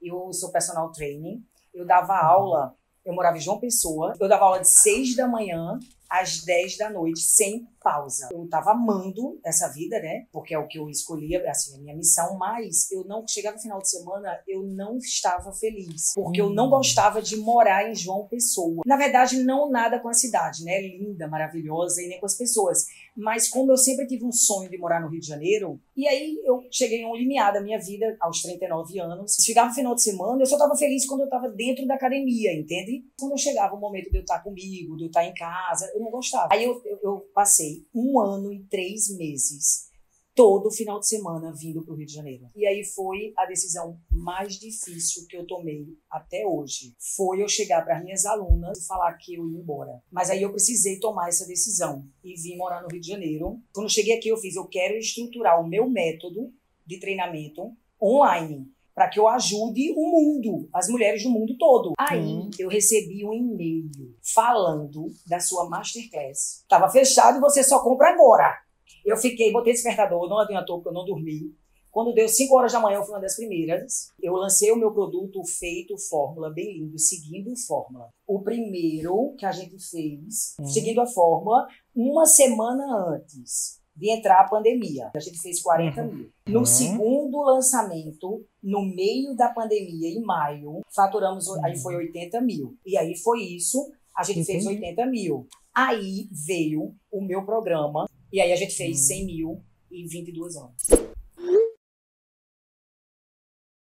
Eu sou personal training. Eu dava aula, eu morava em João Pessoa. Eu dava aula de 6 da manhã às 10 da noite, sem pausa. Eu estava amando essa vida, né? Porque é o que eu escolhia, assim, a minha missão, mas eu não chegava no final de semana, eu não estava feliz, porque eu não hum. gostava de morar em João Pessoa. Na verdade, não nada com a cidade, né? Linda, maravilhosa e nem com as pessoas, mas como eu sempre tive um sonho de morar no Rio de Janeiro, e aí eu cheguei em um limiar da minha vida aos 39 anos. Chegava no final de semana, eu só estava feliz quando eu estava dentro da academia, entende? Quando chegava o momento de eu estar comigo, de eu estar em casa, eu não gostava. Aí eu, eu, eu passei um ano e três meses todo final de semana vindo para o Rio de Janeiro. E aí foi a decisão mais difícil que eu tomei até hoje. Foi eu chegar para minhas alunas e falar que eu ia embora. Mas aí eu precisei tomar essa decisão e vim morar no Rio de Janeiro. Quando eu cheguei aqui, eu fiz: eu quero estruturar o meu método de treinamento online para que eu ajude o mundo, as mulheres do mundo todo. Aí eu recebi um e-mail falando da sua masterclass. Estava fechado e você só compra agora. Eu fiquei, botei despertador, não adiantou porque eu não dormi. Quando deu 5 horas da manhã, eu fui uma das primeiras. Eu lancei o meu produto feito fórmula, bem lindo, seguindo fórmula. O primeiro que a gente fez, uhum. seguindo a fórmula, uma semana antes de entrar a pandemia. A gente fez 40 uhum. mil. No uhum. segundo lançamento, no meio da pandemia, em maio, faturamos, uhum. aí foi 80 mil. E aí foi isso, a gente Entendi. fez 80 mil. Aí veio o meu programa, e aí a gente fez 100 uhum. mil em 22 anos.